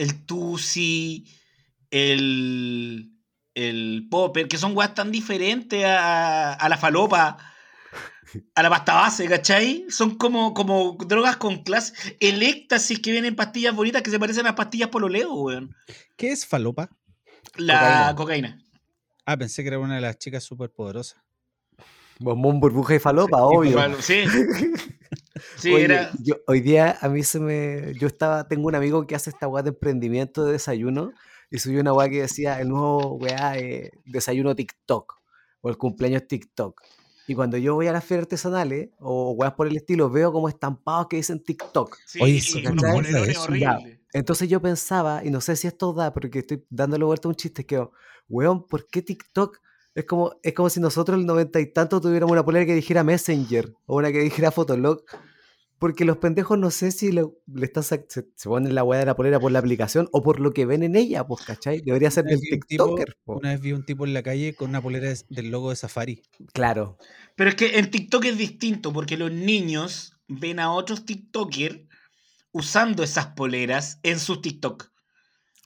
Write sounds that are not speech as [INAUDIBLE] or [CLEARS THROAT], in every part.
el Tusi, el, el Popper, que son weas tan diferentes a, a la falopa, [LAUGHS] a la pasta base, ¿cachai? Son como, como drogas con clase. El éxtasis que vienen en pastillas bonitas que se parecen a pastillas pololeo, weón. ¿Qué es falopa? La cocaína. Ah, pensé que era una de las chicas súper poderosas. Bombón, burbuja y falopa, obvio. Sí. [LAUGHS] Sí, Oye, era. yo- hoy día a mí se me. Yo estaba. Tengo un amigo que hace esta weá de emprendimiento de desayuno. Y subió una weá que decía el nuevo weá eh, desayuno TikTok. O el cumpleaños TikTok. Y cuando yo voy a las ferias artesanales o weas por el estilo, veo como estampados que dicen TikTok. Sí, Oye, Eso. Entonces yo pensaba, y no sé si esto da, porque estoy dándole vuelta a un chiste, que, weón, ¿por qué TikTok? Es como, es como si nosotros el noventa y tanto tuviéramos una polera que dijera Messenger o una que dijera Fotolog. Porque los pendejos no sé si le, le están se, se ponen la weá de la polera por la aplicación o por lo que ven en ella, pues, ¿cachai? Debería ser del tipo- TikToker. Una vez vi un tipo en la calle con una polera de- del logo de Safari. Claro. Pero es que en TikTok es distinto porque los niños ven a otros TikTokers usando esas poleras en sus TikTok.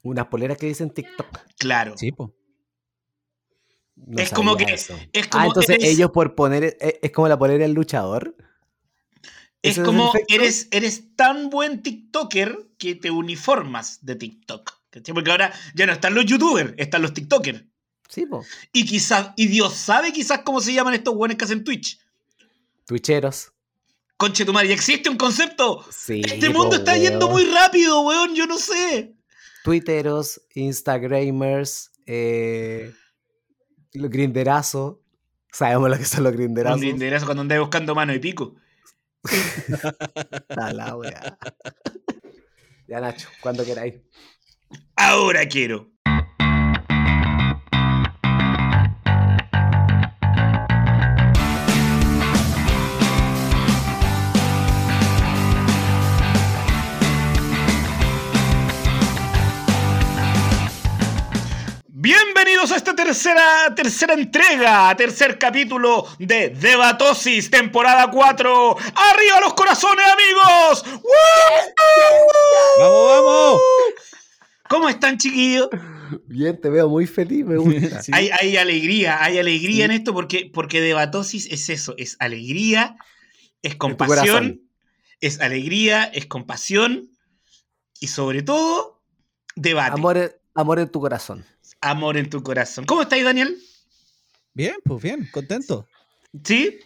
Unas poleras que dicen TikTok. Claro. Sí, po. No Es como que- eso. Es como Ah, entonces eres, ellos por poner. Es, es como la polera del luchador. es ¿ese es el como eres, eres tan buen TikToker que te uniformas de TikTok. Porque ahora ya no están los youtubers, están los TikTokers. Sí, po. Y quizás, y Dios sabe quizás cómo se llaman estos buenos que hacen Twitch. Twitcheros. Conche tu madre, ¿y existe un concepto. Sí. Este mundo po, está yendo weón. muy rápido, weón, yo no sé. Twitteros, Instagramers, eh, los grinderazos. Sabemos lo que son los Un grinderazos. linderazo cuando andáis buscando mano de pico. [LAUGHS] La wea. ya, Nacho, cuando queráis. Ahora quiero. Esta tercera, tercera entrega, tercer capítulo de Debatosis, temporada 4. ¡Arriba los corazones, amigos! ¡Woo! ¡Vamos, vamos! ¿Cómo están, chiquillos? Bien, te veo muy feliz, me gusta. [LAUGHS] Sí. Hay, hay alegría, hay alegría en esto porque, porque debatosis es eso, es alegría, es compasión, es alegría, es compasión y sobre todo, debate. Amor, amor en tu corazón. En tu corazón. ¿Cómo estáis, Daniel? Bien, pues bien, contento. ¿Sí?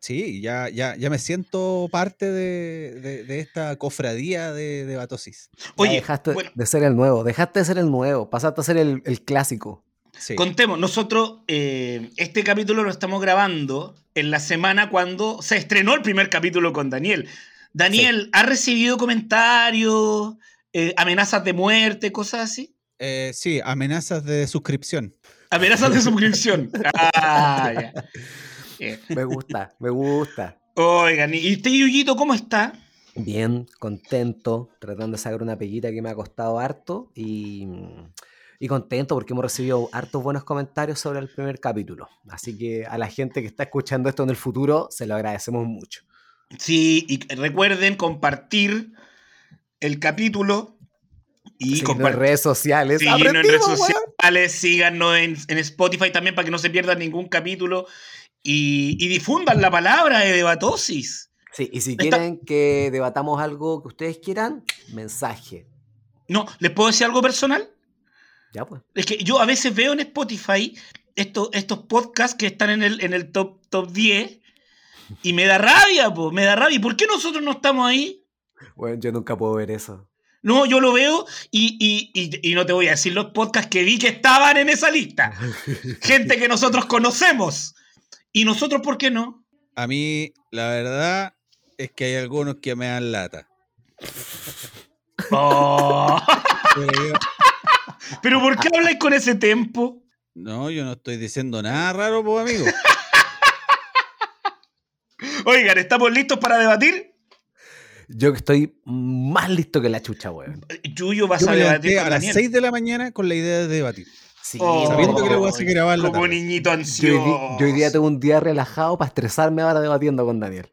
Sí, ya, ya, ya me siento parte de, de- de esta cofradía de, de Batosis. Ya Oye, dejaste bueno, de ser el nuevo, dejaste de ser el nuevo, pasaste a ser el, el clásico. Sí. contemos, nosotros eh, este capítulo lo estamos grabando en la semana cuando se estrenó el primer capítulo con Daniel. Daniel, ¿ha recibido comentarios, eh, amenazas de muerte, cosas así? Eh, sí, amenazas de suscripción. Amenazas de suscripción. [LAUGHS] Ah, ya. Bien. Me gusta, me gusta. Oigan, ¿y usted, Yuyito, cómo está? Bien, contento, tratando de sacar una peguita que me ha costado harto y, y contento porque hemos recibido hartos buenos comentarios sobre el primer capítulo. Así que a la gente que está escuchando esto en el futuro, se lo agradecemos mucho. Sí, y recuerden compartir el capítulo y en redes sociales. Síguenos en redes sociales, síganos en, en Spotify también para que no se pierdan ningún capítulo y, y difundan la palabra de debatosis. Sí, y si Está- quieren que debatamos algo que ustedes quieran, mensaje. No, ¿les puedo decir algo personal? Ya pues. Es que yo a veces veo en Spotify estos, estos podcasts que están en el, en el top, top 10 y me da rabia, po, me da rabia. ¿Y por qué nosotros no estamos ahí? Bueno, yo nunca puedo ver eso. No, yo lo veo y, y- y- y no te voy a decir los podcasts que vi que estaban en esa lista. [LAUGHS] Gente que nosotros conocemos. ¿Y nosotros por qué no? A mí, la verdad es que hay algunos que me dan lata. Oh. Pero yo- Pero ¿por qué habláis con ese tempo? no, yo no estoy diciendo nada raro, pues, amigo. [LAUGHS] Oigan, ¿estamos listos para debatir? Yo que estoy más listo que la chucha, weón. Yuyo vas Yo a me debatir con a las Daniel. 6 de la mañana con la idea de debatir. Sí, Oh, Sabiendo que le voy a hacer grabar la Como tarde. niñito Yo hoy, ansioso. di- yo hoy día tengo un día relajado para estresarme ahora debatiendo con Daniel.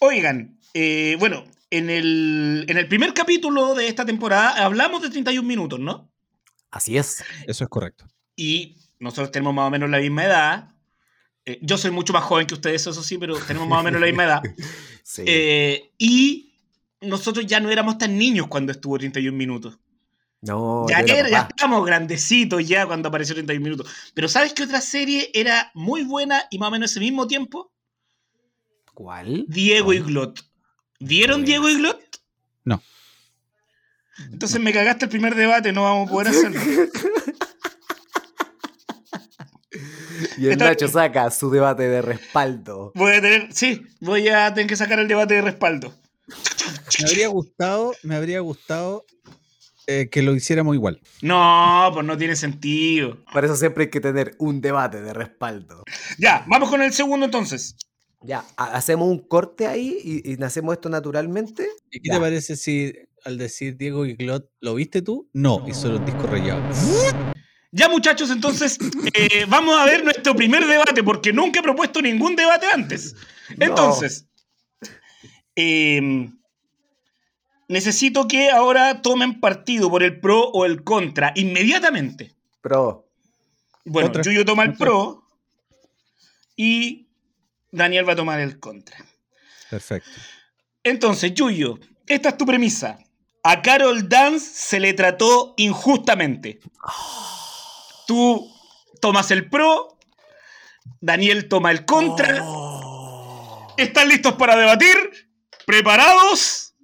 Oigan, eh, bueno, en el, en el primer capítulo de esta temporada hablamos de 31 minutos, ¿no? Así es. Eso es correcto. Y nosotros tenemos más o menos la misma edad. Eh, yo soy mucho más joven que ustedes, eso sí, pero tenemos más o menos la misma edad. [LAUGHS] Sí. Eh, y nosotros ya no éramos tan niños cuando estuvo 31 minutos. no, ya, era ya estábamos grandecitos ya cuando apareció 31 minutos. Pero ¿sabes qué otra serie era muy buena y más o menos ese mismo tiempo? ¿Cuál? Diego y Glot. ¿Vieron. Diego y Glot? No. Entonces me cagaste el primer debate, no vamos a poder [LAUGHS] hacerlo. Y el Está- Nacho saca su debate de respaldo. Voy a tener, sí, voy a tener que sacar el debate de respaldo. Me habría gustado, me habría gustado eh, que lo hiciéramos igual. No, pues no tiene sentido. Para eso siempre hay que tener un debate de respaldo. Ya, vamos con el segundo entonces. Ya, ha- hacemos un corte ahí y, y hacemos esto naturalmente. ¿Y qué Ya. te parece si al decir Diego y Glot, ¿lo viste tú? No, y solo un disco rayado. Ya muchachos, entonces eh, vamos a ver nuestro primer debate, porque nunca he propuesto ningún debate antes. Entonces, em, necesito que ahora tomen partido por el pro o el contra inmediatamente. Pro. Bueno, Contra. Yuyo toma el pro y Daniel va a tomar el contra. Perfecto. Entonces, Yuyo, esta es tu premisa. A Carol Dance se le trató injustamente. Tú tomas el pro, Daniel toma el contra. Oh. ¿Están listos para debatir? ¿Preparados?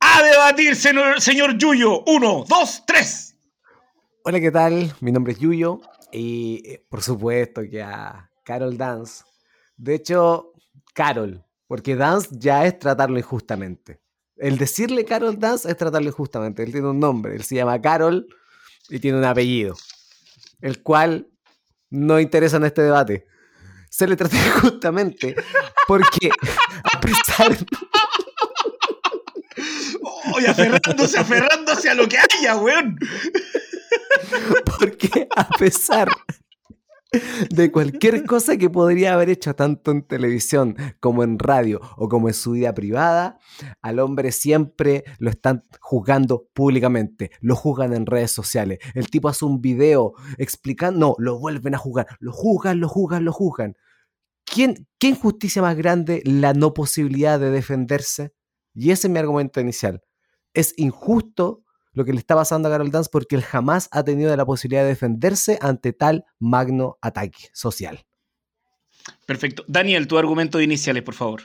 A debatir, señor, señor Yuyo. Uno, dos, tres. Hola, ¿qué tal? Mi nombre es Yuyo y eh, por supuesto que a Carol Dance. De hecho, Carol, porque Dance ya es tratarlo injustamente. El decirle Carol Dance es tratarlo injustamente. Él tiene un nombre, él se llama Carol y tiene un apellido, el cual no interesa en este debate. Se le trata [LAUGHS] injustamente porque [LAUGHS] a pesar Oye, aferrándose, aferrándose a lo que haya, weón. [LAUGHS] Porque a pesar [LAUGHS] de cualquier cosa que podría haber hecho tanto en televisión como en radio o como en su vida privada, al hombre siempre lo están juzgando públicamente, lo juzgan en redes sociales. El tipo hace un video explicando, no, lo vuelven a juzgar, lo juzgan, lo juzgan, lo juzgan. ¿Quién, ¿Qué injusticia más grande la no posibilidad de defenderse? Y ese es mi argumento inicial. Es injusto lo que le está pasando a Carol Dance porque él jamás ha tenido la posibilidad de defenderse ante tal magno ataque social. Perfecto. Daniel, tu argumento de iniciales, por favor.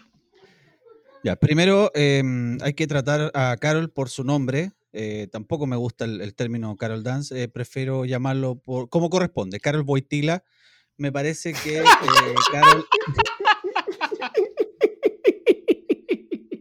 Ya, primero em, hay que tratar a Carol por su nombre. Eh, tampoco me gusta el, el término Carol Dance. eh, prefiero llamarlo por como corresponde. Carol Boitila. Me parece que eh, [LAUGHS] Carol. [LAUGHS]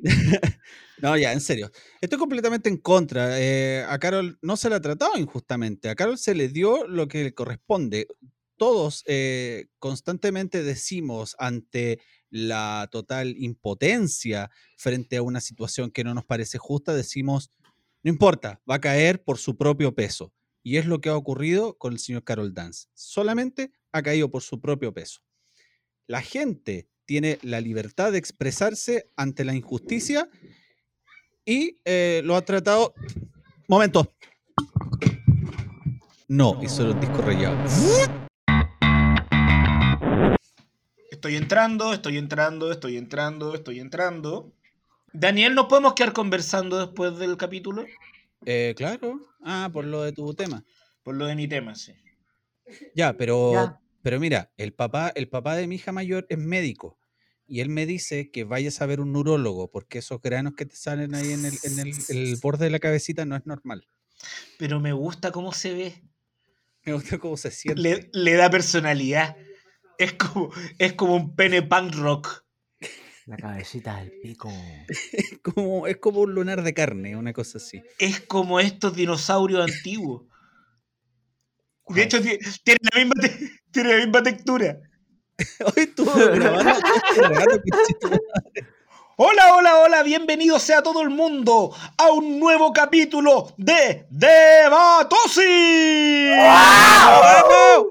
[LAUGHS] no, ya, en serio. Estoy completamente en contra. eh, a Carol no se la ha tratado injustamente. A Carol se le dio lo que le corresponde. Todos eh, constantemente decimos ante la total impotencia frente a una situación que no nos parece justa, decimos, no importa, va a caer por su propio peso. Y es lo que ha ocurrido con el señor Carol Dance. Solamente ha caído por su propio peso. La gente tiene la libertad de expresarse ante la injusticia y eh, lo ha tratado... Momento. No, hizo un disco rayado. Estoy entrando, estoy entrando, estoy entrando, estoy entrando. Daniel, ¿nos podemos quedar conversando después del capítulo? Eh, claro. Ah, por lo de tu tema. Por lo de mi tema, sí. Ya, pero, Ya. pero mira, el papá, el papá de mi hija mayor es médico. Y él me dice que vayas a ver un neurólogo, porque esos granos que te salen ahí en el, en el, el borde de la cabecita no es normal. Pero me gusta cómo se ve. Me gusta cómo se siente. Le, le da personalidad. Es como, es como un pene punk rock. La cabecita del pico. Es [LAUGHS] como, es como un lunar de carne, una cosa así. Es como estos dinosaurios antiguos. De hecho, ti- tiene la misma, te- [LAUGHS] tiene la misma textura. [LAUGHS] Hoy estuvo grabando. Hola, hola, hola, bienvenido sea todo el mundo a un nuevo capítulo de Debatosi. ¡Vamos!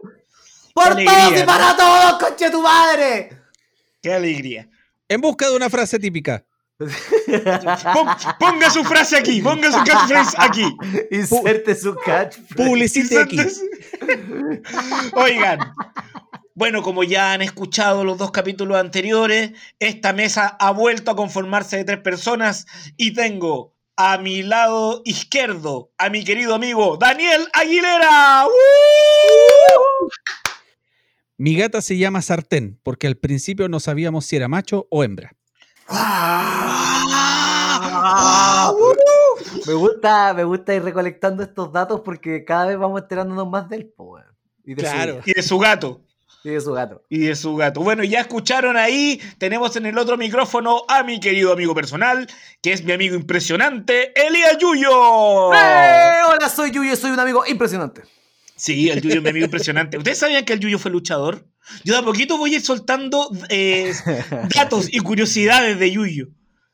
¡Por todos y para todos, conche tu madre! ¡Qué alegría! En busca de una frase típica. Pon- ponga su frase aquí, ponga su catchphrase aquí. Inserte su catchphrase. Publicite aquí. Oigan, bueno, como ya han escuchado los dos capítulos anteriores, esta mesa ha vuelto a conformarse de tres personas y tengo a mi lado izquierdo a mi querido amigo Daniel Aguilera. ¡Uh! Mi gata se llama Sartén, porque al principio no sabíamos si era macho o hembra. Ah, Me gusta, me gusta ir recolectando estos datos porque cada vez vamos enterándonos más del po, weón. Y de su Claro. Y de su gato. Y de su gato. Y de su gato. Bueno, ya escucharon ahí, tenemos en el otro micrófono a mi querido amigo personal, que es mi amigo impresionante, Elías Yuyo. ¡Eh! Hola, soy Yuyo, soy un amigo impresionante. Sí, el Yuyo es mi amigo impresionante. [LAUGHS] ¿Ustedes sabían que el Yuyo fue luchador? Yo de a poquito voy a ir soltando eh, [LAUGHS] datos y curiosidades de Yuyo.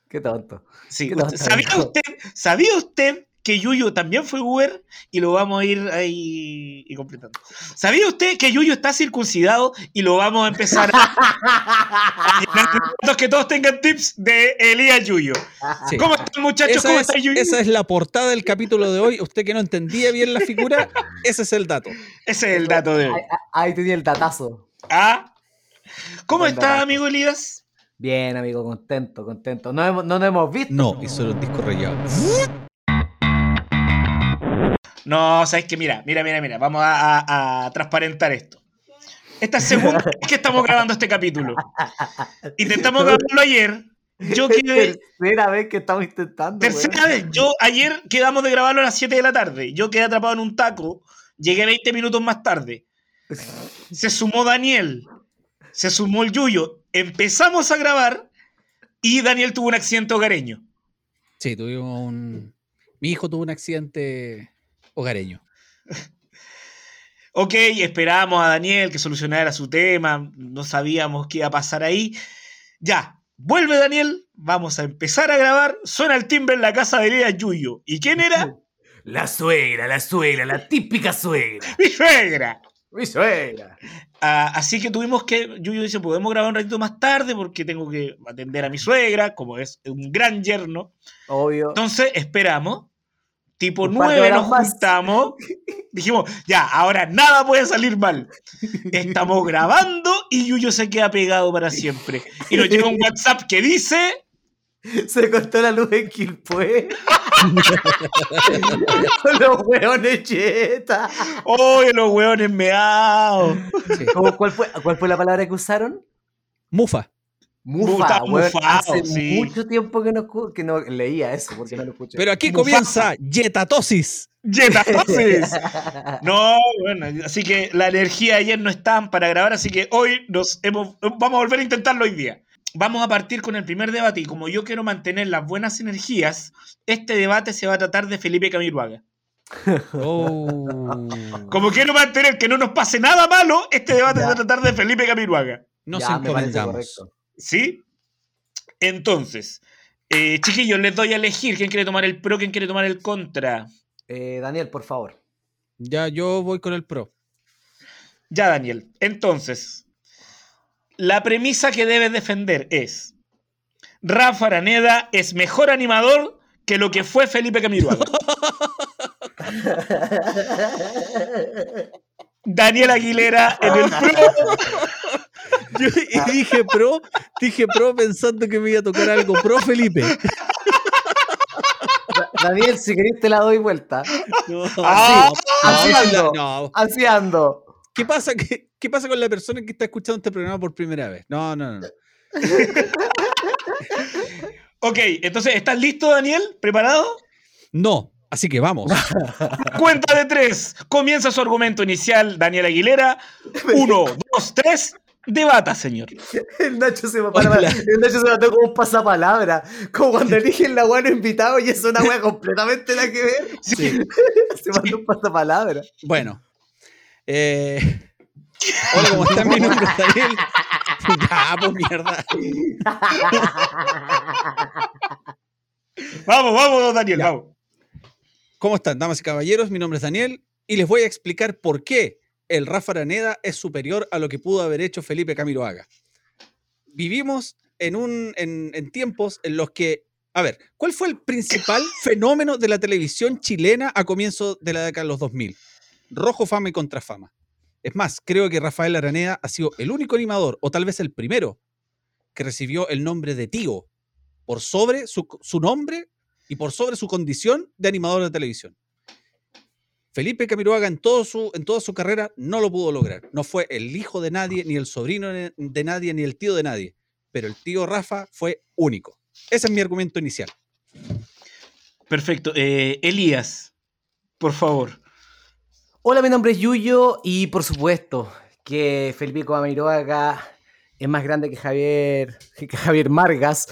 Qué tonto. Sí, ¿Qué usted- tal, ¿sabía, amigo? usted, ¿Sabía usted que Yuyo también fue Uber? Y lo vamos a ir ahí y completando. ¿Sabía usted que Yuyo está circuncidado? Y lo vamos a empezar a, [LAUGHS] que todos tengan tips de Elías Yuyo. Sí. ¿Cómo están, muchachos? Esa ¿Cómo es, está Yuyo? esa es la portada del capítulo de hoy. Usted que no entendía bien la figura, ese es el dato. Ese es el dato de hoy. Ahí, ahí tenía el datazo. ¿Ah? ¿Cómo Buen está, amigo Elías? Bien, amigo, contento, contento. No, hemos- no nos hemos visto. No, y solo un disco rayado. No, sabes que mira, mira, mira, mira, vamos a, a- a transparentar esto. Esta es segunda [LAUGHS] vez que estamos grabando este capítulo. Intentamos grabarlo ayer. Yo quedé. Tercera vez que estamos intentando. Tercera vez. Yo ayer quedamos de grabarlo a las 7 de la tarde. Yo quedé atrapado en un taco. Llegué 20 minutos más tarde. Se sumó Daniel. Se sumó el Yuyo. Empezamos a grabar y Daniel tuvo un accidente hogareño. Sí, tuvimos un. Mi hijo tuvo un accidente hogareño. Ok, esperábamos a Daniel que solucionara su tema, no sabíamos qué iba a pasar ahí. Ya, vuelve Daniel, vamos a empezar a grabar. Suena el timbre en la casa de Elías Yuyo. ¿Y quién era? [LAUGHS] La suegra, la suegra, la típica suegra. [LAUGHS] Mi suegra. Mi suegra. Ah, así que tuvimos que, Yuyo dice, podemos grabar un ratito más tarde porque tengo que atender a mi suegra, como es un gran yerno. Obvio. Entonces, esperamos. Tipo Un par de 9 horas nos juntamos. [LAUGHS] Dijimos, ya, ahora nada puede salir mal. Estamos grabando y Yuyo se queda pegado para siempre. Y nos llega un WhatsApp que dice. Se cortó la luz en Quilpue. [LAUGHS] Los hueones cheta. ¡Oh, los hueones meados! Sí. ¿Cómo- cuál, fue, ¿Cuál fue la palabra que usaron? Mufa. Mufa, weón. mufado, Hace sí. mucho tiempo que no, que no leía eso, porque no lo escuché. Pero aquí comienza Yetatosis. ¡Yetatosis! [LAUGHS] No, bueno, así que la energía ayer no estaban para grabar, así que hoy nos hemos, vamos a volver a intentarlo hoy día. Vamos a partir con el primer debate y como yo quiero mantener las buenas energías, este debate se va a tratar de Felipe Camiruaga. [LAUGHS] Oh. Como quiero mantener que no nos pase nada malo, este debate Ya. se va a tratar de Felipe Camiruaga. Nos Ya, me parece encomendamos. ¿Sí? Entonces, eh, chiquillos, les doy a elegir quién quiere tomar el pro, quién quiere tomar el contra. Eh, Daniel, por favor. Ya yo voy con el pro. Ya, Daniel. Entonces, la premisa que debes defender es: Rafa Araneda es mejor animador que lo que fue Felipe Camiruaga. [LAUGHS] Daniel Aguilera en el pro. [LAUGHS] [LAUGHS] Yo y dije pro, dije pro pensando que me iba a tocar algo pro Felipe. Da- Daniel, si querés te la doy vuelta. No, Ah, no, así ando. no. Así ando. ¿Qué pasa, qué, qué pasa con la persona que está escuchando este programa por primera vez? No, no, no. no. [LAUGHS] Ok, entonces, ¿estás listo, Daniel? ¿Preparado? No, así que vamos. [LAUGHS] Cuenta de tres. Comienza su argumento inicial, Daniel Aguilera. Uno, dos, tres. Debata, señor. El Nacho se Hola. el Nacho se mató como un pasapalabra. Como cuando [LAUGHS] eligen la weá invitado y es una weá [LAUGHS] completamente la que ver. Sí. [LAUGHS] Se mandó un pasapalabra. Bueno. Eh, hola, ¿cómo están? Mi nombre es Daniel. Ya, pues mierda. Vamos, vamos, Daniel, Ya. vamos. ¿Cómo están, damas y caballeros? Mi nombre es Daniel y les voy a explicar por qué el Rafa Araneda es superior a lo que pudo haber hecho Felipe Camiroaga. Vivimos en, un, en, en tiempos en los que a ver, ¿cuál fue el principal [COUGHS] fenómeno de la televisión chilena a comienzo de la década de los 2000? Rojo, fama y contrafama. Es más, creo que Rafael Araneda ha sido el único animador, o tal vez el primero, que recibió el nombre de tío por sobre su, su nombre y por sobre su condición de animador de televisión. Felipe Camiroaga en, todo su, en toda su carrera no lo pudo lograr. No fue el hijo de nadie, ni el sobrino de nadie, ni el tío de nadie. Pero el tío Rafa fue único. Ese es mi argumento inicial. Perfecto. Eh, Elías, por favor. Hola, mi nombre es Yuyo y por supuesto que Felipe Camiroaga es más grande que Javier, que Javier Margas,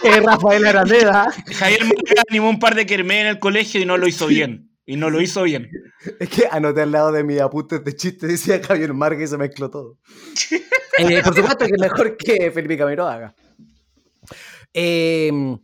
que [LAUGHS] Rafael Araneda. Javier Margas animó un par de kermés en el colegio y no lo hizo bien. Y no lo hizo bien. [LAUGHS] Es que anoté al lado de mi apuntes de chiste, decía Javier Margas y se mezcló todo. [LAUGHS] Eh, por supuesto que es mejor que Felipe Camiroaga. Em,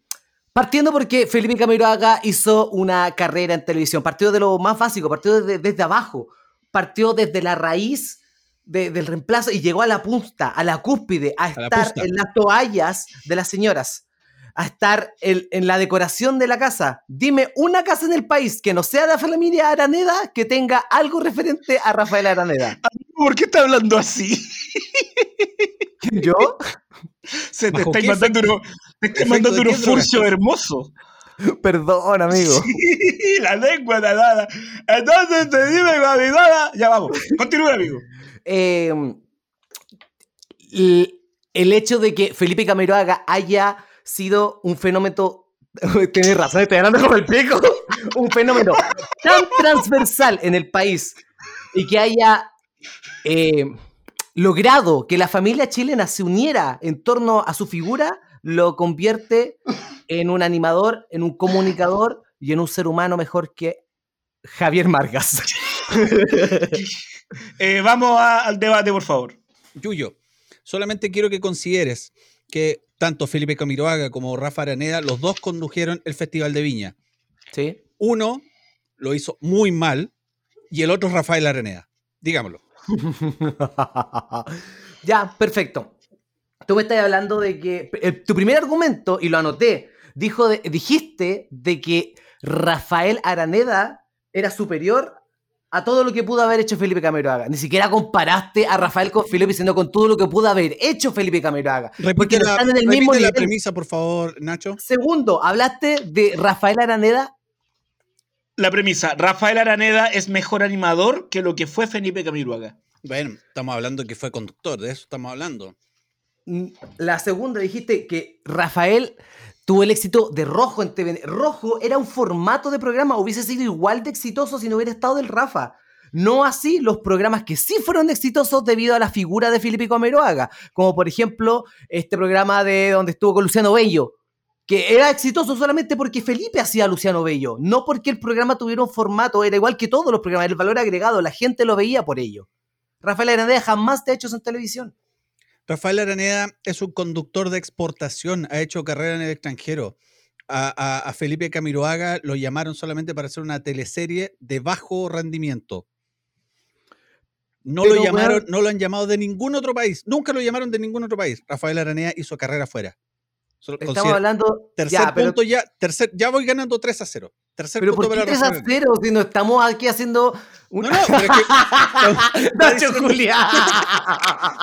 partiendo porque Felipe Camiroaga hizo una carrera en televisión, partió de lo más básico, partió desde, abajo, partió desde la raíz del reemplazo y llegó a la punta, a la cúspide, a, estar en las toallas de las señoras, a estar en, la decoración de la casa. Dime una casa en el país que no sea de la familia Araneda que tenga algo referente a Rafael Araneda. [LAUGHS] ¿Por qué está hablando así? ¿Yo? [LAUGHS] Se te está mandando uno, te está mandando unos furcio hermoso. Perdón, amigo. Sí, [LAUGHS] la lengua nada. Entonces te dime, nada. Ya vamos. Continúa, amigo. Em, el hecho de que Felipe Camiroaga haya sido un fenómeno. [LAUGHS] Tienes razón, estoy hablando como el pico. [LAUGHS] un fenómeno tan transversal en el país y que haya. Eh, logrado que la familia chilena se uniera en torno a su figura, lo convierte en un animador, en un comunicador y en un ser humano mejor que Javier Margas. [LAUGHS] Eh, vamos al debate, por favor. Yuyo, solamente quiero que consideres que tanto Felipe Camiroaga como Rafa Araneda, los dos condujeron el Festival de Viña. Sí. Uno lo hizo muy mal y el otro Rafael Araneda. Digámoslo. [LAUGHS] ya, perfecto. Tú me estás hablando de que eh, tu primer argumento, y lo anoté, dijo dijiste de que Rafael Araneda era superior a todo lo que pudo haber hecho Felipe Camiroaga. Ni siquiera comparaste a Rafael con Felipe, sino con todo lo que pudo haber hecho Felipe Camiroaga. porque no están en el mismo la premisa, por favor, Nacho. Segundo, hablaste de Rafael Araneda la premisa, Rafael Araneda es mejor animador que lo que fue Felipe Camiruaga. Bueno, estamos hablando que fue conductor, de eso estamos hablando. La segunda dijiste que Rafael tuvo el éxito de Rojo en TV. Rojo era un formato de programa, hubiese sido igual de exitoso si no hubiera estado del Rafa. No así los programas que sí fueron exitosos debido a la figura de Felipe Camiroaga, como por ejemplo este programa de donde estuvo con Luciano Bello, que era exitoso solamente porque Felipe hacía Luciano Bello, no porque el programa tuviera un formato, era igual que todos los programas, el valor agregado, la gente lo veía por ello. Rafael Araneda jamás te ha hecho eso en televisión. Rafael Araneda es un conductor de exportación, ha hecho carrera en el extranjero. A, Felipe Camiroaga lo llamaron solamente para hacer una teleserie de bajo rendimiento. No lo llamaron, no lo han llamado de ningún otro país. Nunca lo llamaron de ningún otro país. Rafael Araneda hizo carrera afuera. Estamos hablando. Tercer punto ya, tercer, ya voy ganando 3 a 0. Tercer pero punto ¿por qué 3 a 0? Si no estamos aquí haciendo. No, no, pero es que. [LAUGHS] Nacho Julián.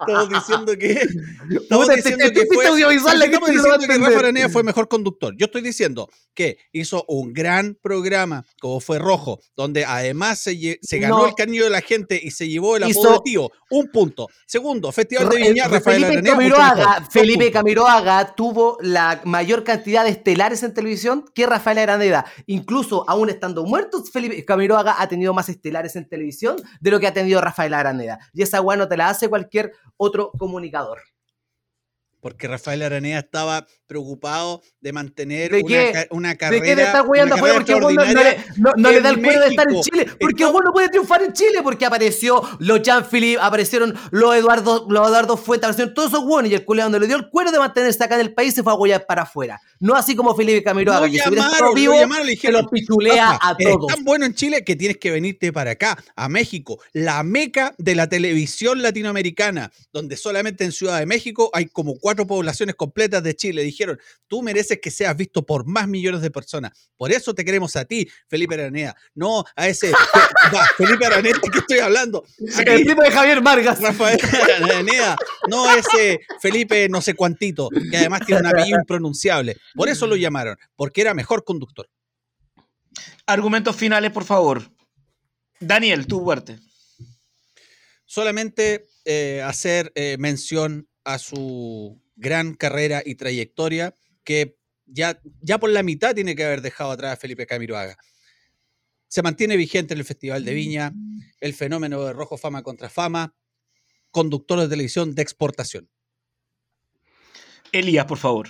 Estamos diciendo que. Estamos diciendo que fue. Audiovisual, estamos diciendo que Rafa fue mejor conductor. Yo estoy diciendo que hizo un gran programa, como fue Rojo, donde además se, se ganó el cariño de la gente y se llevó el apodo de tío. Un punto. Segundo, Festival de Viña, Rafael Felipe Camiroaga, Felipe Camiroaga tuvo la mayor cantidad de estelares en televisión que Rafael Araneda. Incluso aún estando muerto, Felipe Camiroaga ha tenido más estelares en televisión de lo que ha tenido Rafael Araneda. Y esa no te la hace cualquier otro comunicador porque Rafael Aranea estaba preocupado de mantener una, carrera. ¿De qué te estás cuidando afuera? Porque no, no, le da el cuero de estar en Chile. Porque uno no puede triunfar en Chile. Porque apareció los Jean-Philippe, aparecieron los Eduardo, los Eduardo Fuentes, aparecieron todos esos buenos. Y el culiado donde le dio el cuero de mantenerse acá en el país se fue a huellar para afuera. No así como Felipe Camiroaga, que si vivo, lo llamaron, le dijeron, lo pitulea a todos. Es tan bueno en Chile que tienes que venirte para acá, a México, la meca de la televisión latinoamericana, donde solamente en Ciudad de México hay como cuatro cuatro poblaciones completas de Chile. Dijeron, tú mereces que seas visto por más millones de personas. Por eso te queremos a ti, Felipe Aranea. No a ese [LAUGHS] va, Felipe Aranea que estoy hablando. El tipo de Javier Vargas. Rafael Aranea. No ese Felipe no sé cuantito, que además tiene un apellido impronunciable. Por eso lo llamaron, porque era mejor conductor. Argumentos finales, por favor. Daniel, tu fuerte. Solamente eh, hacer eh, mención a su gran carrera y trayectoria que ya, ya por la mitad tiene que haber dejado atrás a Felipe Camiroaga. Se mantiene vigente en el Festival de Viña, el fenómeno de Rojo Fama contra Fama, conductor de televisión de exportación. Elías, por favor.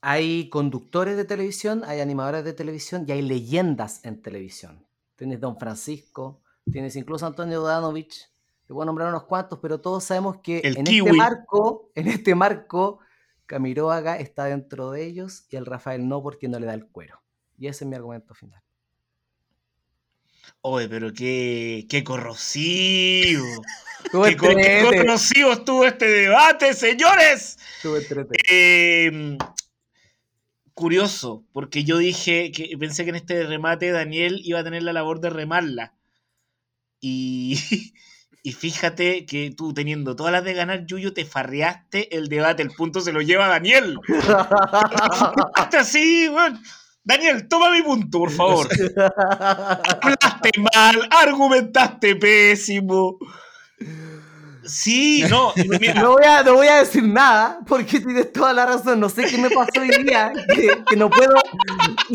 Hay conductores de televisión, hay animadores de televisión y hay leyendas en televisión. Tienes Don Francisco, tienes incluso Antonio Danovich, te voy a nombrar unos cuantos, pero todos sabemos que El en kiwi. este marco, en este marco, Camiroaga está dentro de ellos y el Rafael no porque no le da el cuero. Y ese es mi argumento final. Oye, pero qué, qué corrosivo. [LAUGHS] Qué, corrosivo estuvo este debate, señores. Eh, curioso, porque yo dije que pensé que en este remate Daniel iba a tener la labor de remarla. Y, [LAUGHS] y fíjate que tú teniendo todas las de ganar, Yuyo, te farreaste el debate. El punto se lo lleva Daniel. [LAUGHS] Hasta así, weón. Daniel, toma mi punto, por favor. [LAUGHS] Hablaste mal, argumentaste pésimo. Sí, no, [LAUGHS] mira, No voy, a, no voy a decir nada porque tienes toda la razón. No sé qué me pasó hoy día. Que, que no puedo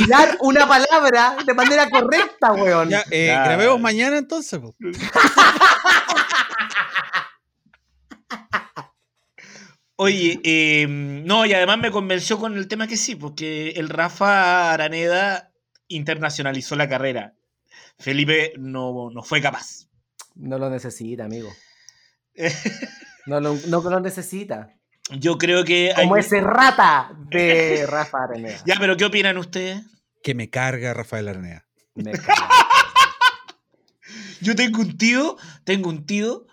dar una palabra de manera correcta, weón. Ya, eh, Claro. grabemos mañana entonces. po. Oye, eh, no, y además me convenció con el tema que sí, porque el Rafa Araneda internacionalizó la carrera. Felipe no, no fue capaz. No lo necesita, amigo. No lo, no lo necesita. Yo creo que hay... Como ese rata de Rafa Araneda. [LAUGHS] Ya, pero ¿qué opinan ustedes? Que me carga Rafael Aranea. Me. [LAUGHS] Yo tengo un tío, tengo un tío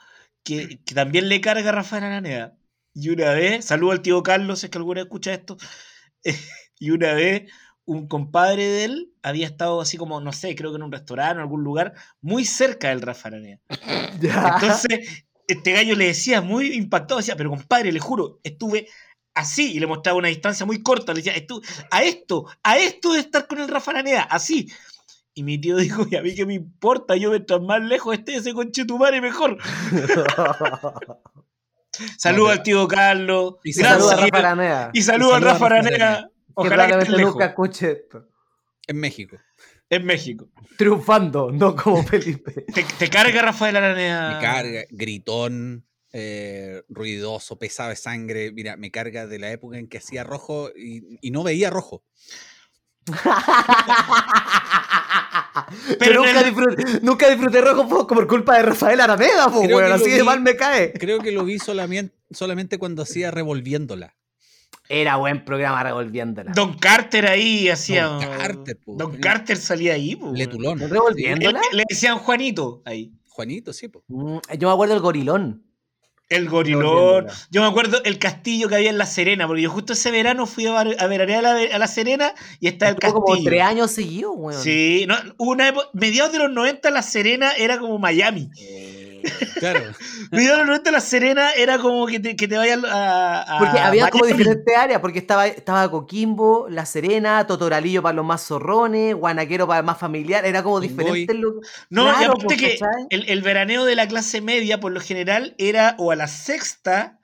que, que también le carga a Rafael Araneda. Y una vez, saludo al tío Carlos, si es que alguna vez escucha esto. [LAUGHS] y una vez, un compadre de él había estado así como, no sé, creo que en un restaurante o en algún lugar, muy cerca del Rafa Araneda. Ya. Entonces, este gallo le decía, muy impactado, decía, pero compadre, le juro, estuve así, y le mostraba una distancia muy corta, le decía, "Estu- a esto, a esto de estar con el Rafa Araneda, así. Y mi tío dijo, y a mí qué me importa, yo mientras más lejos esté ese conchetumare mejor. [LAUGHS] Saludo al tío Carlos. Y saluda a Rafa Araneda. y saludo al saluda a Rafa Araneda. Que Ojalá que esté nunca escuche esto. En México. En México. Triunfando, no como [LAUGHS] Felipe. Te, te carga Rafael Araneda. Me carga, gritón, eh, ruidoso, pesado de sangre. Mira, me carga de la época en que hacía rojo y, y no veía rojo. Pero nunca, el- disfruté, nunca disfruté rojo po, por culpa de Rafael Araneda, po, lo Así de vi. mal me cae. Creo que lo vi solamente, solamente cuando hacía revolviéndola. Era buen programa revolviéndola. Don Carter ahí hacía. Don Carter, po. Don Carter salía ahí, po. Letulón. ¿No Le, revolviéndola? le decían Juanito ahí. Juanito, sí, po. Mm, Yo me acuerdo del gorilón. El gorilón. Yo me acuerdo el castillo que había en La Serena, porque yo justo ese verano fui a, ver- a veranear a la, a La Serena y está el castillo. como tres años seguidos, weón. Sí, no, una época- mediados de los 90 La Serena era como Miami. Eh, [LAUGHS] Claro. [LAUGHS] Mediados de los 90 La Serena era como que te, que te vayas a, a Porque había como diferentes áreas, porque estaba, estaba Coquimbo, La Serena, Totoralillo para los más zorrones, Guanaquero para el más familiar, era como Congoy. diferentes lu- No, y Claro, aparte pues, que el, el veraneo de la clase media, por lo general, era o a la sexta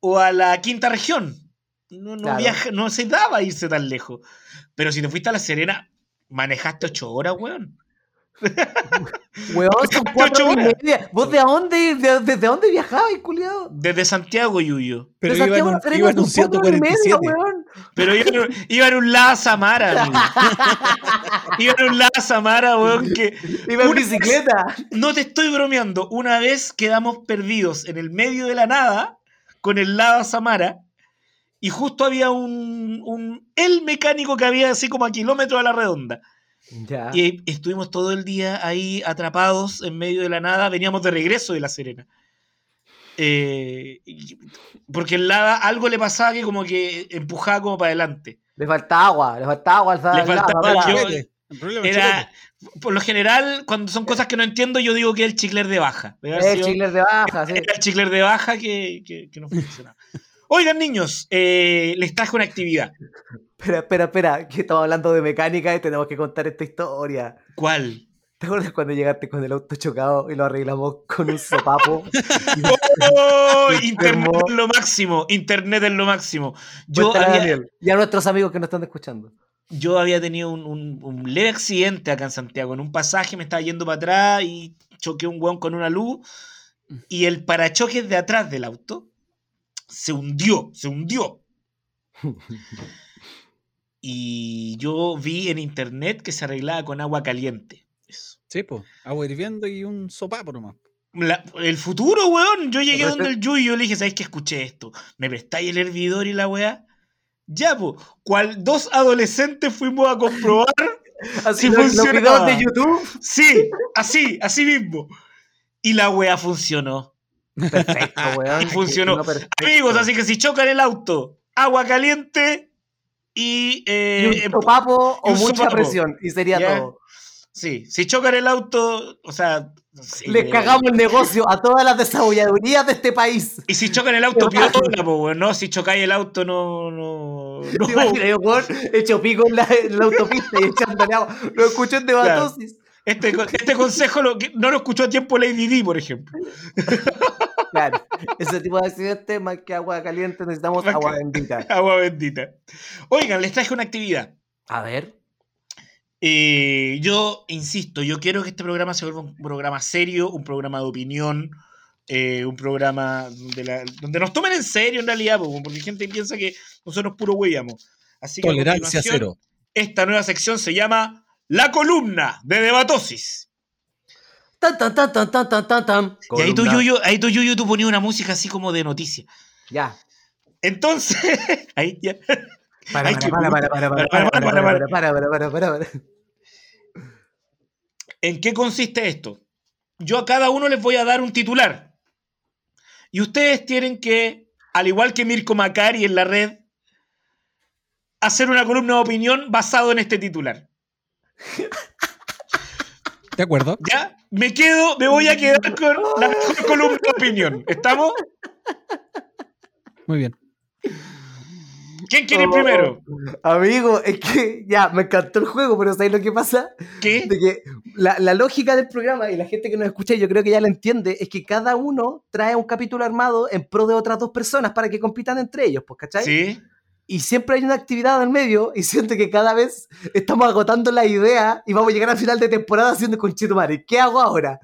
o a la quinta región. No, no, Claro. viaja- no se daba irse tan lejos. Pero si te fuiste a La Serena, manejaste ocho horas, weón. Weón, son cuatro horas y media. ¿Vos de dónde, de- desde dónde viajabas, culiado? Desde Santiago, Yuyo. Pero De iba en Santiago un, a La Serena iba en un son cuatro horas y media, 147. weón. Pero iba en un, iba en un Lada Samara. [LAUGHS] Iba en un Lada Samara, weón, que Iba en Una bicicleta. no te estoy bromeando. Una vez quedamos perdidos en el medio de la nada con el Lada Samara y justo había un, un el mecánico que había así como a kilómetros a la redonda. Ya. Y estuvimos todo el día ahí atrapados en medio de la nada. Veníamos de regreso de La Serena. Eh, porque el lava algo le pasaba que como que empujaba como para adelante. Le falta agua, le falta agua al Le al faltaba lava, yo- Era, por lo general, cuando son cosas que no entiendo, yo digo que es el chicler de baja. El sido- chicler de baja, sí. era el chicler de baja que, que- que no funcionaba. Oigan, niños, eh, les traje una actividad. Espera, espera, espera, que estamos hablando de mecánica y tenemos que contar esta historia. ¿Cuál? ¿Te acuerdas cuando llegaste con el auto chocado y lo arreglamos con un sopapo? [LAUGHS] ¡Oh! [LAUGHS] Internet es lo máximo. Internet es lo máximo. Yo había, y a nuestros amigos que nos están escuchando. yo había tenido un, un- un leve accidente acá en Santiago. En un pasaje me estaba yendo para atrás y choqué un hueón con una luz. Y el parachoques de atrás del auto se hundió, se hundió. [LAUGHS] Y yo vi en internet que se arreglaba con agua caliente. Eso. Sí, pues. Agua hirviendo y un sopapo nomás. La- el futuro, weón. Yo llegué Pero donde el Yuyo y le dije, ¿sabes qué escuché esto? ¿Me prestáis el hervidor y la weá? Ya, pues. Cual dos adolescentes fuimos a comprobar. [LAUGHS] Así Sí los, los funcionaba. de YouTube. sí, así, así mismo. Y la weá funcionó. Perfecto, weón. Y [LAUGHS] funcionó. No, perfecto. Amigos, así que si chocan el auto, agua caliente y. eh, Y un em- sopapo o un mucha sopapo. presión. Y sería Ya. todo. sí, si chocan el auto, o sea. sí, Les eh, cagamos el negocio a todas las desabolladurías de este país. Y si chocan el auto, po, weón, ¿no? Si chocáis el auto, no. no, [LAUGHS] ¿Te no. imaginas, yo, hecho pico en la, en la autopista y echándole agua? Lo escuché en debatosis. Este, co- este consejo lo- no lo escuchó a tiempo Lady D, por ejemplo. [LAUGHS] Claro. Ese tipo de accidentes, más que agua caliente, necesitamos Más que- agua bendita. [LAUGHS] Agua bendita. Oigan, les traje una actividad. A ver. Eh, yo insisto, yo quiero que este programa se vuelva un programa serio, un programa de opinión, eh, un programa donde, la- donde nos tomen en serio en realidad, po, porque gente piensa que nosotros puro huellamos. Así que Tolerancia cero. Esta nueva sección se llama La columna de debatosis. Tan, tan, tan, tan, tan, tan, tan, tan. Y ahí tú. Yuyo, ahí tú, Yuyo, tú ponías una música así como de noticia. Ya. Entonces, [LAUGHS] ahí ya. Para, Ay, para, qué para, para, para, para, para, para, para, para, para, para, para, para. ¿En qué consiste esto? Yo a cada uno les voy a dar un titular. Y ustedes tienen que, al igual que Mirko Macari en la red, hacer una columna de opinión basado en este titular. [LAUGHS] ¿De acuerdo? ¿Ya? Me quedo, me voy a quedar con la mejor columna de opinión. ¿Estamos? Muy bien. ¿Quién quiere ir Oh. primero? Amigo, es que ya, me encantó el juego, pero ¿sabes lo que pasa? ¿Qué? De que la, la lógica del programa y la gente que nos escucha, yo creo que ya la entiende, es que cada uno trae un capítulo armado en pro de otras dos personas para que compitan entre ellos, pues, ¿cachai? ¿Sí? Y siempre hay una actividad en medio y [LAUGHS] siento que cada vez estamos agotando la idea y vamos a llegar al final de temporada haciendo conchetumare. ¿Qué hago ahora?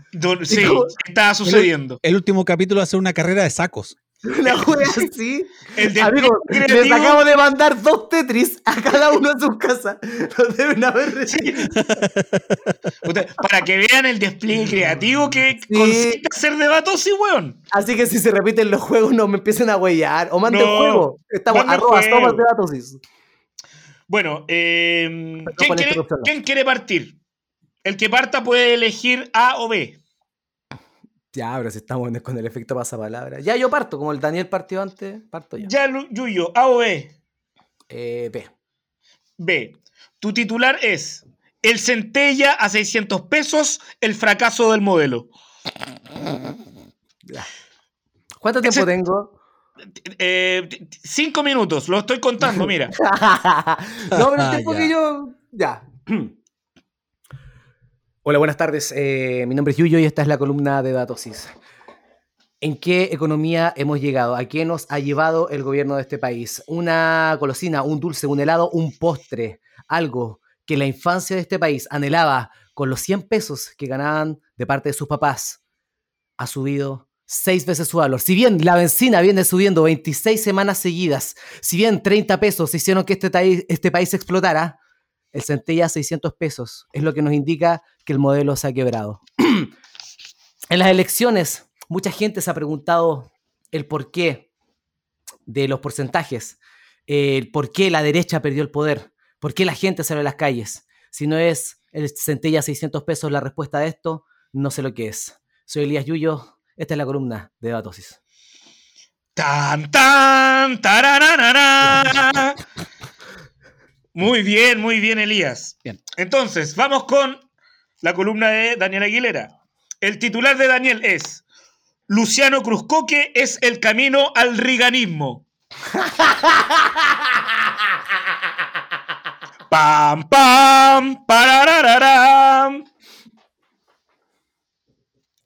Sí, como- ¿qué estaba sucediendo? El último capítulo va a ser una carrera de sacos. Una [LAUGHS] wea así. El de Amigos, les acabo de mandar dos Tetris a cada uno en su casa. Los deben haber recibido. [LAUGHS] Para que vean el despliegue creativo que Sí. consiste hacer debatos y weón. Así que si se repiten los juegos, no me empiecen a huellar. O manden No, juego. Estamos arroba somas de datos. Bueno, eh, ¿quién, quiere, quién quiere partir? El que parta puede elegir A o B. Ya, pero si estamos con el efecto pasapalabra. Ya yo parto, como el Daniel partió antes, parto ya. Ya, Yuyo, A o B. Eh, B. B. Tu titular es El centella a 600 pesos, el fracaso del modelo. [LAUGHS] Ya. ¿Cuánto tiempo Ese- tengo? Eh, cinco minutos, lo estoy contando, mira. [LAUGHS] no, pero el tiempo que [LAUGHS] yo. Ya. [CLEARS THROAT] Hola, buenas tardes. Eh, mi nombre es Yuyo y esta es la columna de Datosis. ¿En qué economía hemos llegado? ¿A qué nos ha llevado el gobierno de este país? Una golosina, un dulce, un helado, un postre, algo que la infancia de este país anhelaba con los 100 pesos que ganaban de parte de sus papás. Ha subido seis veces su valor. Si bien la benzina viene subiendo 26 semanas seguidas, si bien 30 pesos hicieron que este, país- este país explotara, el centella a 600 pesos es lo que nos indica que el modelo se ha quebrado. [CLEARS THROAT] en las elecciones, mucha gente se ha preguntado el porqué de los porcentajes, el por qué la derecha perdió el poder, por qué la gente salió a las calles. Si no es el centella a 600 pesos la respuesta a esto, no sé lo que es. Soy Elías Yuyo, esta es la columna de Datosis. Tan, tan. [LAUGHS] Muy bien, muy bien, Elías. Bien. Entonces, vamos con la columna de Daniel Aguilera. El titular de Daniel es Luciano Cruzcoque es el camino al riganismo. [LAUGHS] Pam, pam, pararararam.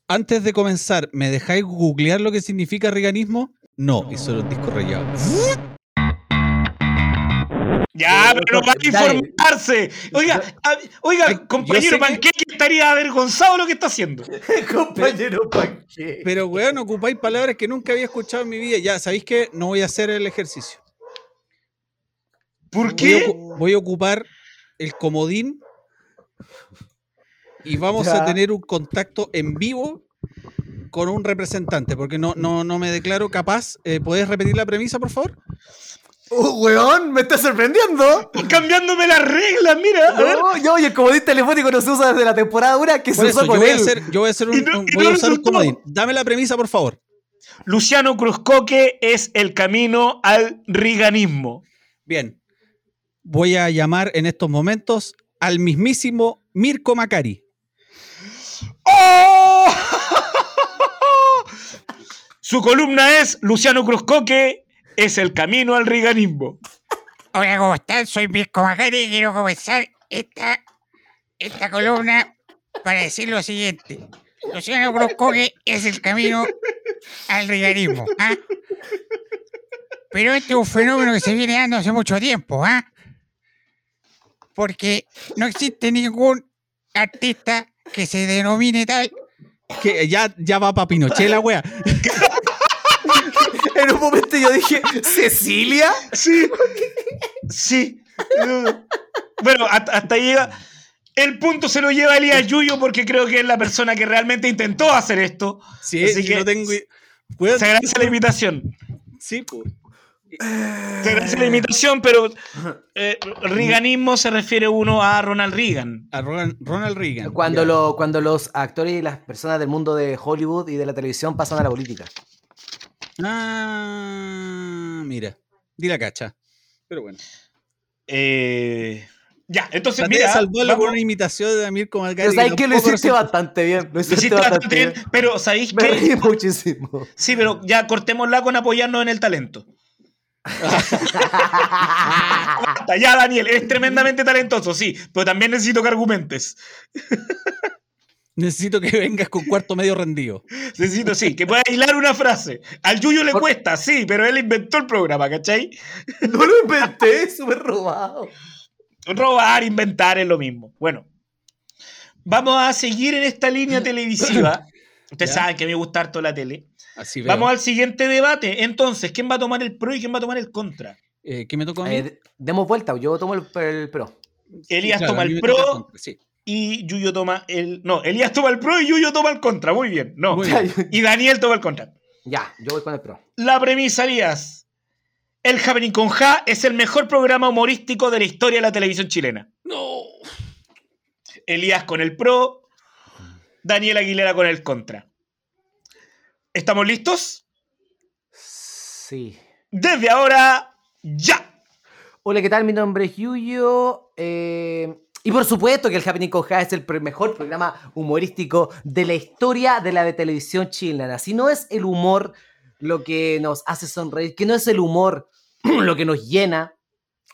Antes de comenzar, ¿me dejáis googlear lo que significa riganismo? No, eso era un disco rayado. Ya, Pero, pero no va a informarse. Oiga, a- oiga, compañero sé que- Panqueque estaría avergonzado de lo que está haciendo. [LAUGHS] Compañero, ¿para qué? Pero, weón, ocupáis palabras que nunca había escuchado en mi vida. Ya, ¿sabéis qué? No voy a hacer el ejercicio. ¿Por Voy a, qué? voy a ocupar el comodín y vamos Ya. a tener un contacto en vivo con un representante, porque no, no, no me declaro capaz. Eh, ¿Puedes repetir la premisa, por favor? Uh, weón, me está sorprendiendo. Estás cambiándome las reglas, mira. A ver. No, yo, y el comodín telefónico no se usa desde la temporada 1 que se eso, usó yo con voy, a él. hacer, yo voy a hacer un, Y no- un- y voy no a usar un comodín. Dame la premisa, por favor. Luciano Cruzcoque es el camino al riganismo. Bien. Voy a llamar en estos momentos al mismísimo Mirko Macari. ¡Oh! [LAUGHS] Su columna es Luciano Cruzcoque es el camino al riganismo. Hola, ¿cómo están? Soy Mirko Macari y quiero comenzar esta, esta columna para decir lo siguiente. Luciano Cruzcoque es el camino al riganismo. ¿ah? Pero este es un fenómeno que se viene dando hace mucho tiempo, ¿ah? Porque no existe ningún artista que se denomine tal Que ya, ya va para Pinochet la wea. [LAUGHS] En un momento yo dije, ¿Cecilia? Sí. Sí. Bueno, hasta, hasta ahí llega. El punto se lo lleva Elías Yuyo porque creo que es la persona que realmente intentó hacer esto. Sí, Así sí, que- no tengo. Se agradece la invitación. sí, pues. Se agradece la invitación, pero eh, riganismo se refiere uno a Ronald Reagan. A Ronald, Ronald Reagan. Cuando, Ya. lo, cuando los actores y las personas del mundo de Hollywood y de la televisión pasan a la política. Ah, mira. Di la cacha. Pero bueno. Eh, ya, entonces Traté mira. vamos- con una imitación de Mirko Macari. Pero que sabes que lo hiciste bastante bien. Lo Lo hiciste, hiciste bastante bastante bien. bien, pero ¿sabéis Me qué? reí muchísimo. Sí, pero ya cortémosla con apoyarnos en el talento. [LAUGHS] Ya, Daniel, es tremendamente talentoso, sí, pero también necesito que argumentes. Necesito que vengas con cuarto medio rendido. Necesito, sí, que pueda hilar una frase. Al Yuyo le Por- cuesta, sí, pero él inventó el programa, ¿cachai? No lo inventé, [LAUGHS] súper robado. Robar, inventar es lo mismo. Bueno, vamos a seguir en esta línea televisiva. [COUGHS] Ustedes Ya. saben que a mí me gusta harto la tele. Así veo. Vamos al siguiente debate. Entonces, ¿quién va a tomar el pro y quién va a tomar el contra? Eh, ¿Qué me tocó a mí? Eh, demos vuelta, yo tomo el, el pro. Elías Claro, toma el toca pro contra, Sí. Y Yuyo toma el. No, Elías toma el pro y Yuyo toma el contra. Muy bien. No. Muy bien. [LAUGHS] Y Daniel toma el contra. Ya, yo voy con el pro. La premisa, Elías. El Happening con Ja es el mejor programa humorístico de la historia de la televisión chilena. No. Elías con el pro, Daniel Aguilera con el contra. ¿Estamos listos? Sí. Desde ahora, ya. Hola, ¿qué tal? Mi nombre es Yuyo. eh, y por supuesto que el Happening con Ja es el mejor programa humorístico de la historia de la de televisión chilena. Si no es el humor lo que nos hace sonreír, que no es el humor [CLEARS THROAT] lo que nos llena,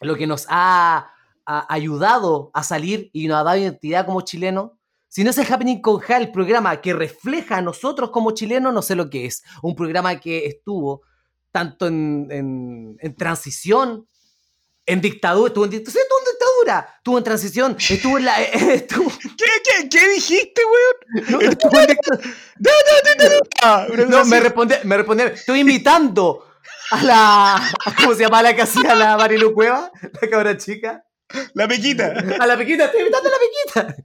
lo que nos ha, ayudado a salir y nos ha dado identidad como chilenos. Si no es el Happening con Ja, el programa que refleja a nosotros como chilenos, no sé lo que es. Un programa que estuvo tanto en, en- transición, en dictadura, estuvo en, dic- sí, estuvo estuvo en transición, estuvo en la... [LAUGHS] estuvo- ¿Qué, qué, qué dijiste, weón? no, No, me responde, me responde, estoy imitando a la... [LAUGHS] ¿Cómo se llama la que hacía la Marilu Cueva? La cabra chica. La pequita. A la pequita, estoy imitando a la pequita.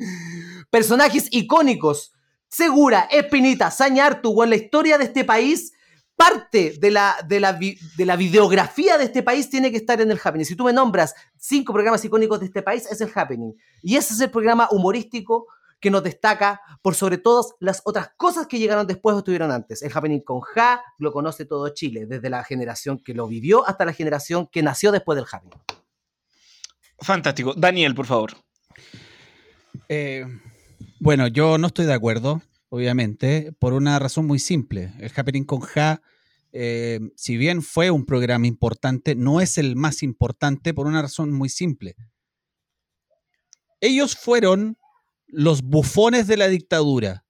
Personajes icónicos. Segura, Espinita, Sañartu, en la historia de este país, parte de la, de, la, vi- de la videografía de este país tiene que estar en el Happening. Si tú me nombras cinco programas icónicos de este país, es el Happening. Y ese es el programa humorístico que nos destaca por sobre todas las otras cosas que llegaron después o estuvieron antes. El happening con Ja lo conoce todo Chile, desde la generación que lo vivió hasta la generación que nació después del happening. Fantástico. Daniel, por favor. Eh, bueno, yo no estoy de acuerdo, obviamente, por una razón muy simple. El Happening con Ja, eh, si bien fue un programa importante, no es el más importante por una razón muy simple. Ellos fueron los bufones de la dictadura.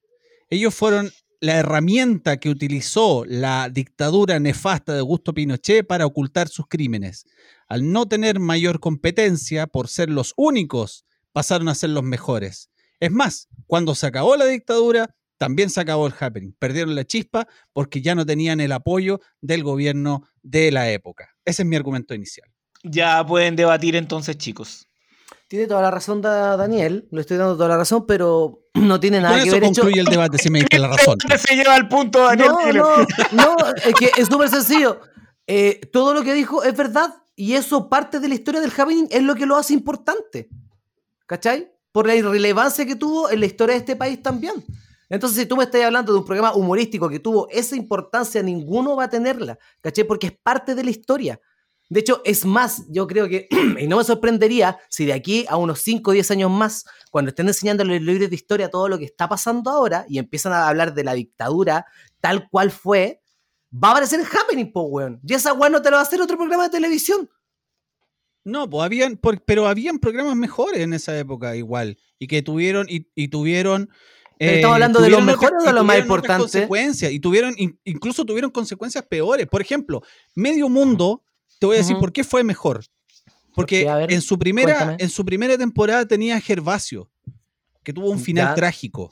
Ellos fueron la herramienta que utilizó la dictadura nefasta de Augusto Pinochet para ocultar sus crímenes. Al no tener mayor competencia por ser los únicos, pasaron a ser los mejores. Es más, cuando se acabó la dictadura, también se acabó el happening. Perdieron la chispa porque ya no tenían el apoyo del gobierno de la época. Ese es mi argumento inicial. Ya pueden debatir entonces, chicos. Tiene toda la razón da- Daniel, le estoy dando toda la razón, pero [CLEARS THROAT] no tiene nada Con que eso ver hecho- concluye el debate, si me diste la razón. [LAUGHS] Se lleva al punto, Daniel. No, no, no, es que es súper sencillo. Eh, todo lo que dijo es verdad y eso parte de la historia del happening es lo que lo hace importante. ¿Cachai? Por la irrelevancia que tuvo en la historia de este país también. Entonces, si tú me estás hablando de un programa humorístico que tuvo esa importancia, ninguno va a tenerla. ¿Cachai? Porque es parte de la historia. De hecho, es más, yo creo que, [CLEARS THROAT] y no me sorprendería si de aquí a unos 5 o 10 años más, cuando estén enseñando en los libros de historia todo lo que está pasando ahora y empiezan a hablar de la dictadura tal cual fue, va a aparecer en Happening, po, weón. Y esa weón no te lo va a hacer otro programa de televisión. No, pues habían, pero habían programas mejores en esa época igual. Y que tuvieron, y tuvieron. Estamos hablando de los tuvieron mejores o de y los más importantes. consecuencias. Y tuvieron, in- incluso tuvieron consecuencias peores. Por ejemplo, Medio Mundo, te voy a decir por qué fue mejor. Porque ver, en, su primera, cuéntame. en su primera temporada tenía Gervasio, que tuvo un final Ya. trágico.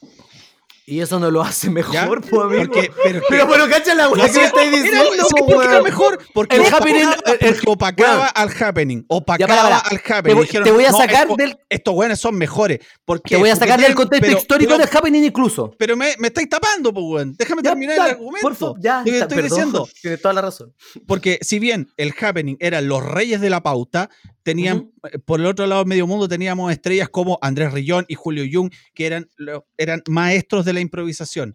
Y eso no lo hace mejor, po, amigo. Porque, pero, pero, pero, cacha la weá que me estáis era- diciendo, ¿sabes po, por qué era mejor? Porque El opacaba, happening, el- porque opacaba al happening. Opacaba para, para. al Te happening. voy, Dijeron, te voy a "No, sacar del, estos buenos son mejores. ¿Por qué? te voy a Porque sacar del contexto pero- histórico del Happening incluso. Pero me, me estáis tapando, pues, weón. Déjame Ya, terminar ya, el argumento. Por favor, ya, está, estoy perdón, diciendo. [LAUGHS] Tienes toda la razón. Porque si bien el happening eran los reyes de la pauta, tenían, eh, por el otro lado medio mundo teníamos estrellas como Andrés Rillón y Julio Jung, que eran, eran maestros de la improvisación.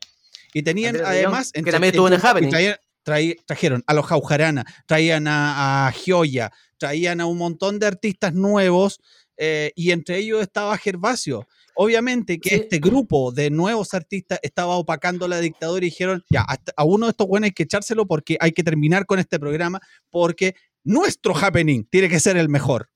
Y tenían Andrés Rillón, además... que también estuvo en el traían- traí- trajeron a los Jaujarana, traían a, a Gioia, traían a un montón de artistas nuevos eh, y entre ellos estaba Gervasio. Obviamente que Sí. este grupo de nuevos artistas estaba opacando la dictadura y dijeron, ya, hasta- a uno de estos buenos hay que echárselo porque hay que terminar con este programa porque nuestro happening tiene que ser el mejor.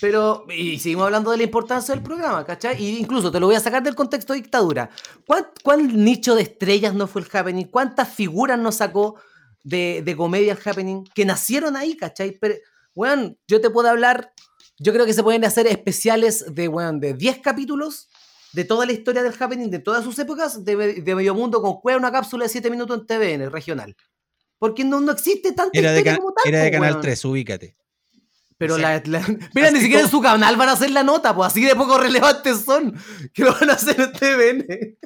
Pero, y seguimos hablando de la importancia del programa, ¿cachai? Y incluso te lo voy a sacar del contexto de dictadura. ¿Cuán, cuán nicho de estrellas no fue el Happening? ¿Cuántas figuras nos sacó de, de comedia el Happening? Que nacieron ahí, ¿cachai? Pero, weón, yo te puedo hablar, yo creo que se pueden hacer especiales de, weón, de 10 capítulos de toda la historia del Happening, de todas sus épocas, de, de Medio Mundo con una cápsula de 7 minutos en TVN, regional. Porque no, no existe tanta Era de, como tal, era de Canal weón. 3, ubícate. Pero la, la- [LAUGHS] Mira, ni siquiera en su canal van a hacer la nota, pues así de poco relevantes son. Que lo van a hacer en TVN.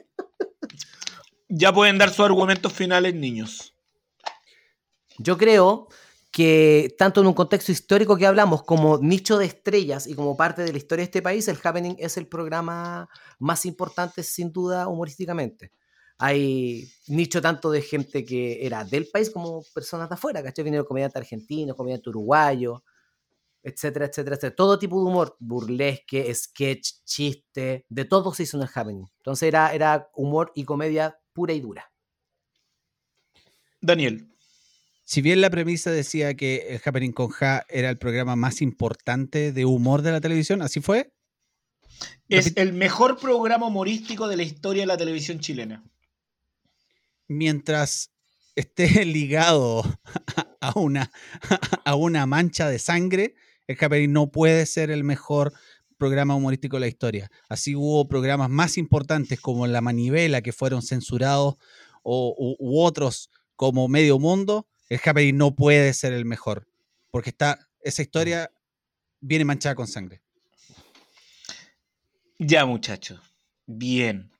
Ya pueden dar sus argumentos finales, niños. Yo creo que tanto en un contexto histórico que hablamos como nicho de estrellas y como parte de la historia de este país, el Happening es el programa más importante sin duda humorísticamente. Hay nicho tanto de gente que era del país como personas de afuera, ¿cachai? Vinieron comediantes argentinos, comediantes uruguayos, etcétera, etcétera, etcétera. Todo tipo de humor, burlesque, sketch, chiste, de todo se hizo en el Happening. Entonces era, era humor y comedia pura y dura. Daniel. Si bien la premisa decía que el Happening con Ja era el programa más importante de humor de la televisión, ¿así fue? Es el mejor programa humorístico de la historia de la televisión chilena. Mientras esté [LAUGHS] ligado [LAUGHS] a una, [LAUGHS] a una mancha de sangre, el Happening no puede ser el mejor programa humorístico de la historia. Así hubo programas más importantes como La Manivela que fueron censurados o, u, otros como Medio Mundo. El Happening no puede ser el mejor porque está, esa historia viene manchada con sangre. Ya, muchachos. Bien.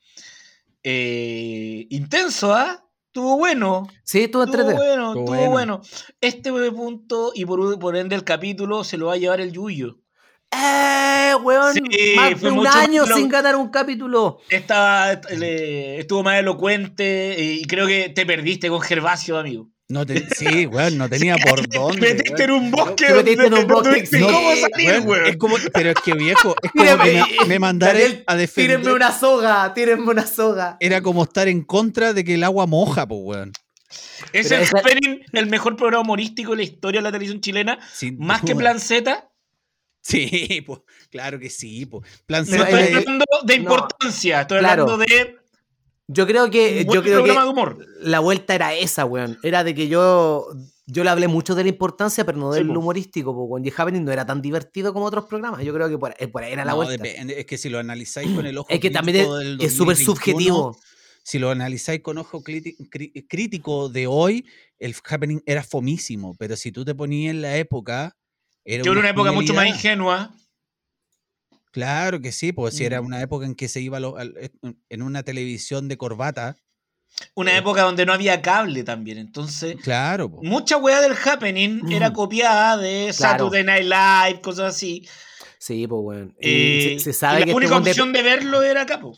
Eh, intenso, ¿ah? Estuvo bueno. Sí, estuvo Estuvo entretenido. bueno, Estuvo bueno. bueno. Este punto y por, por ende el capítulo se lo va a llevar el Yuyo. ¡Eh, weón! Sí, más de un mucho año lo- sin ganar un capítulo. Estaba, le- estuvo más elocuente y creo que te perdiste con Gervasio, amigo. No te- [LAUGHS] sí, weón, no tenía [LAUGHS] por dónde. metiste en un bosque Te metiste donde en un no bosque, sí, cómo salir, Weón, weón. es como, pero es que viejo, es como Mírame, que me, me mandaron a defender. Tírenme una soga, tírenme una soga. Era como estar en contra de que el agua moja, pues, weón. Es Pero el esa- el mejor programa humorístico de la historia de la televisión chilena. Sin Más que. Plan Z. Sí, pues, claro que sí, pues. Plan No Pero Z estoy eh, es- hablando de no. importancia, estoy Claro. hablando de Yo creo que, yo creo de que humor. la vuelta era esa, weón. Era de que yo, yo le hablé mucho de la importancia, pero no Sí, del po. humorístico, porque con The Happening no era tan divertido como otros programas. Yo creo que por, eh, por ahí era la no, vuelta. depende, es que si lo analizáis con el ojo [CLEARS THROAT] Es que también crítico es- es súper 2021, subjetivo. Si lo analizáis con ojo crítico de hoy, el happening era fomísimo, pero si tú te ponías en la época, era Que era una época mucho más ingenua. Claro que sí, pues si era Mm. una época en que se iba lo- al- en una televisión de corbata, Una época donde no había cable también. Entonces, claro, po. mucha weá del Happening era Mm. copiada de Claro. Saturday Night Live, cosas así. Sí, pues. Y Eh, se, se y sabe la que este única de- opción de verlo era acá, po.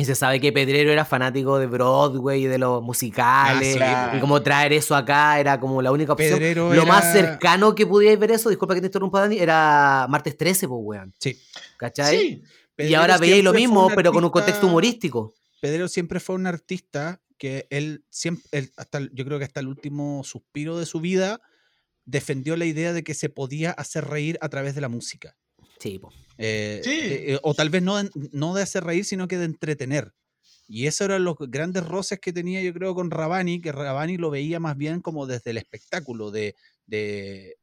Y se sabe que Pedrero era fanático de Broadway y de los musicales. Ah, y como traer eso acá era como la única opción. Pedrero Lo más cercano que pudierais ver eso, disculpa que te interrumpa, Dani, era martes 13, pues, weón. Sí. ¿Cachai? Sí. Y ahora veíais lo mismo, pero con un contexto humorístico. Pedrero siempre fue un artista que él siempre, él hasta yo creo que hasta el último suspiro de su vida, defendió la idea de que se podía hacer reír a través de la música. Sí. Eh, Sí. eh, eh, o tal vez no, de- no de hacer reír, sino que de entretener. Y esos eran los grandes roces que tenía yo creo con Rabani, que Rabani lo veía más bien como desde el espectáculo, de, de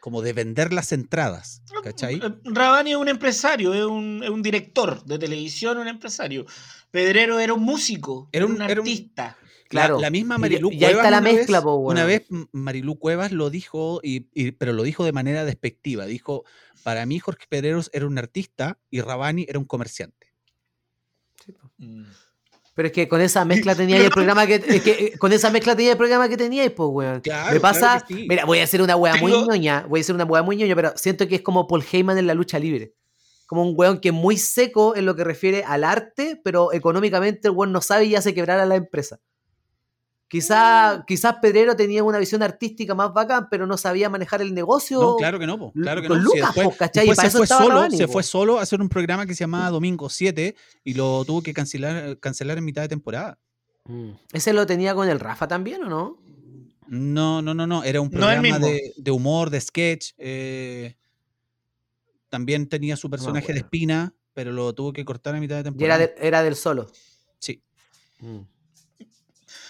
como de vender las entradas, ¿cachai? Eh, Rabani es un empresario, es un, es un director de televisión, un empresario. Pedrero era un músico, un- era un- artista. Claro. La, la misma Y- Marilú y ahí Cuevas. está la una vez- mezcla, po, Una vez Marilú Cuevas lo dijo, y, y- pero lo dijo de manera despectiva. Dijo: Para mí, Jorge Pedreros era un artista y Rabani era un comerciante. Mm. Pero es que con esa mezcla [LAUGHS] tenía el programa que, es que eh, con esa mezcla tenía el programa que teníais, pues, weón. Claro, Me pasa, claro sí. mira, voy a hacer una weá muy Tengo- ñoña, voy a hacer una weá muy ñoña, pero siento que es como Paul Heyman en la lucha libre. Como un weón que es muy seco en lo que refiere al arte, pero económicamente el weón no sabe y hace quebrar a la empresa. Quizá, quizás Pedrero tenía una visión artística más bacán, pero no sabía manejar el negocio. No, claro que no, po, claro que con no. Sí, Lucas, después po, ¿cachai? Y después para se eso fue estaba solo, se po. fue solo a hacer un programa que se llamaba Domingo 7 y lo tuvo que cancelar, cancelar en mitad de temporada. Mm. ¿Ese lo tenía con el Rafa también o no? No, no, no, no. Era un programa de, de humor, de sketch. eh, también tenía su personaje de bueno. espina, pero lo tuvo que cortar a mitad de Y temporada. era, de- era del solo. Sí. Mm.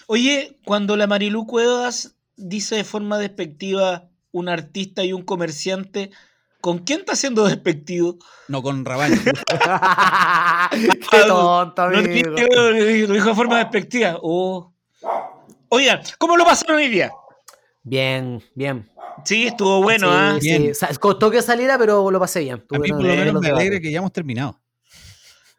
Oye, cuando la Marilú Cuevas dice de forma despectiva un artista y un comerciante, ¿con quién está siendo despectivo? No con Rabani. [LAUGHS] Qué tonto, No, amigo. lo dijo de forma despectiva. Oh. Oigan, ¿cómo lo pasaron hoy día? Bien, bien. Sí, estuvo bueno, Sí, ¿ah? sí. Bien. Sa- Costó que saliera, pero lo pasé bien. A Tuve mí por lo de menos me alegra que ya hemos terminado.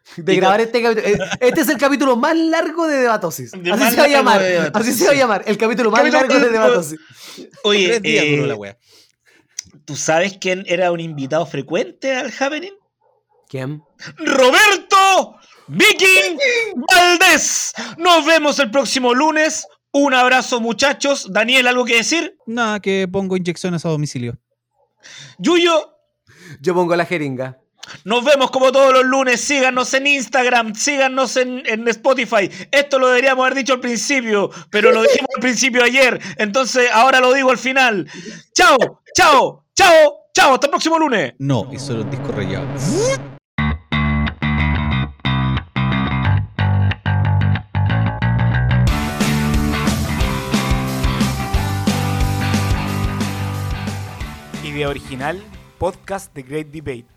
[LAUGHS] De grabar este capítulo. Eh, Este es el capítulo más largo de Debatosis. De Así se va a llamar. Así se va a llamar. El capítulo más Capítulo largo de Debatosis. [LAUGHS] Oye, eh, la wea. ¿tú sabes quién era un invitado frecuente al Happening? ¿Quién? Roberto Viking Valdés. Nos vemos el próximo lunes. Un abrazo, muchachos. Daniel, ¿algo que decir? Nada, que pongo inyecciones a domicilio. Yuyo, Yo pongo la jeringa. Nos vemos como todos los lunes. Síganos en Instagram, síganos en, en Spotify. Esto lo deberíamos haber dicho al principio, pero lo dijimos al principio ayer. Entonces ahora lo digo al final. Chao, chao, chao, chao. Hasta el próximo lunes. No, eso era un disco rayado. Idea original, podcast The Great Debate.